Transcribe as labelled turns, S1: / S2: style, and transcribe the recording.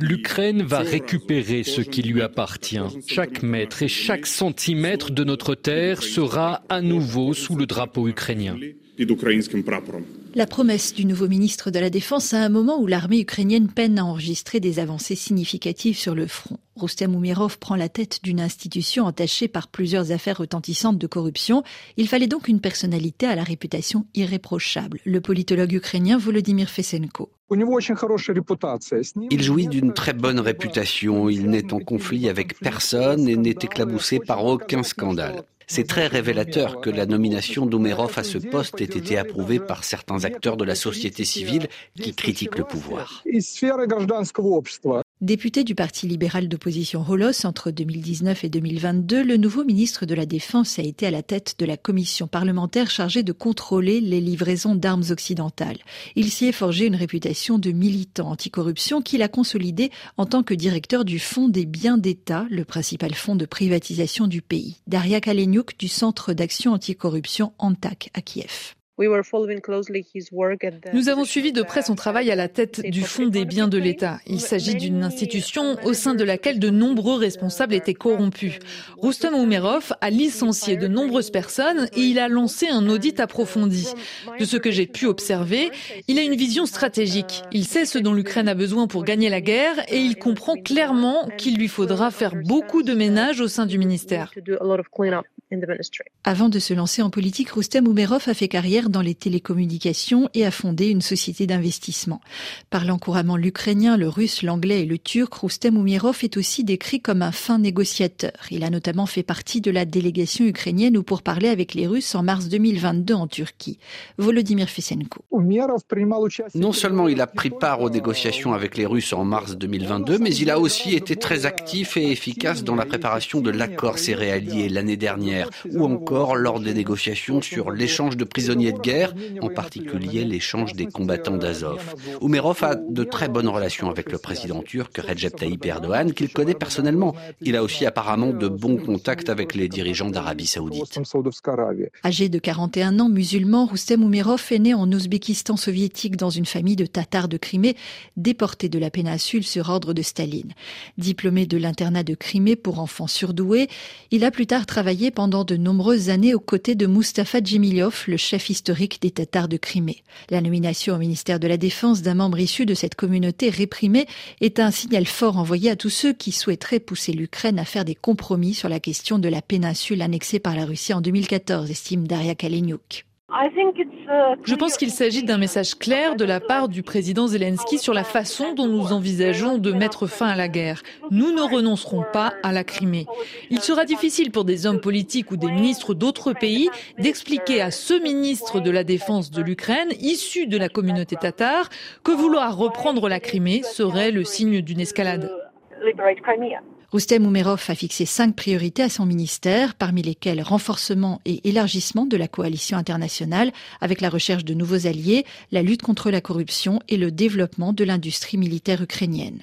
S1: L'Ukraine va récupérer ce qui lui appartient. Chaque mètre et chaque centimètre de notre terre sera à nouveau sous le drapeau ukrainien.
S2: La promesse du nouveau ministre de la Défense à un moment où l'armée ukrainienne peine à enregistrer des avancées significatives sur le front. Rustem Umerov prend la tête d'une institution entachée par plusieurs affaires retentissantes de corruption. Il fallait donc une personnalité à la réputation irréprochable, le politologue ukrainien Volodymyr Fesenko.
S3: Il jouit d'une très bonne réputation, il n'est en conflit avec personne et n'est éclaboussé par aucun scandale. C'est très révélateur que la nomination d'Oumerov à ce poste ait été approuvée par certains acteurs de la société civile qui critiquent le pouvoir.
S2: Député du Parti libéral d'opposition Rolos entre 2019 et 2022, le nouveau ministre de la Défense a été à la tête de la commission parlementaire chargée de contrôler les livraisons d'armes occidentales. Il s'y est forgé une réputation de militant anticorruption qu'il a consolidé en tant que directeur du Fonds des biens d'État, le principal fonds de privatisation du pays. Daria Kaleniuk du Centre d'action anticorruption ANTAC à Kiev.
S4: Nous avons suivi de près son travail à la tête du Fonds des biens de l'État. Il s'agit d'une institution au sein de laquelle de nombreux responsables étaient corrompus. Rustem Umerov a licencié de nombreuses personnes et il a lancé un audit approfondi. De ce que j'ai pu observer, il a une vision stratégique. Il sait ce dont l'Ukraine a besoin pour gagner la guerre et il comprend clairement qu'il lui faudra faire beaucoup de ménage au sein du ministère.
S2: Avant de se lancer en politique, Rustem Umerov a fait carrière dans les télécommunications et a fondé une société d'investissement. Parlant couramment l'ukrainien, le russe, l'anglais et le turc, Rustem Umerov est aussi décrit comme un fin négociateur. Il a notamment fait partie de la délégation ukrainienne ou pour parler avec les Russes en mars 2022 en Turquie. Volodymyr Fesenko.
S3: Non seulement il a pris part aux négociations avec les Russes en mars 2022, mais il a aussi été très actif et efficace dans la préparation de l'accord céréalier l'année dernière, ou encore lors des négociations sur l'échange de prisonniers de guerre, en particulier l'échange des combattants d'Azov. Umerov a de très bonnes relations avec le président turc Recep Tayyip Erdogan, qu'il connaît personnellement. Il a aussi apparemment de bons contacts avec les dirigeants d'Arabie saoudite.
S2: Âgé de 41 ans, musulman, Rustem Umerov est né en Ouzbékistan soviétique dans une famille de Tatars de Crimée, déportés de la péninsule sur ordre de Staline. Diplômé de l'internat de Crimée pour enfants surdoués, il a plus tard travaillé pendant de nombreuses années aux côtés de Mustafa Djemilov, le chef historique des Tatars de Crimée. La nomination au ministère de la Défense d'un membre issu de cette communauté réprimée est un signal fort envoyé à tous ceux qui souhaiteraient pousser l'Ukraine à faire des compromis sur la question de la péninsule annexée par la Russie en 2014, estime Daria Kaleniuk.
S4: Je pense qu'il s'agit d'un message clair de la part du président Zelensky sur la façon dont nous envisageons de mettre fin à la guerre. Nous ne renoncerons pas à la Crimée. Il sera difficile pour des hommes politiques ou des ministres d'autres pays d'expliquer à ce ministre de la Défense de l'Ukraine, issu de la communauté tatare, que vouloir reprendre la Crimée serait le signe d'une escalade.
S2: Rustem Umerov a fixé cinq priorités à son ministère, parmi lesquelles renforcement et élargissement de la coalition internationale avec la recherche de nouveaux alliés, la lutte contre la corruption et le développement de l'industrie militaire ukrainienne.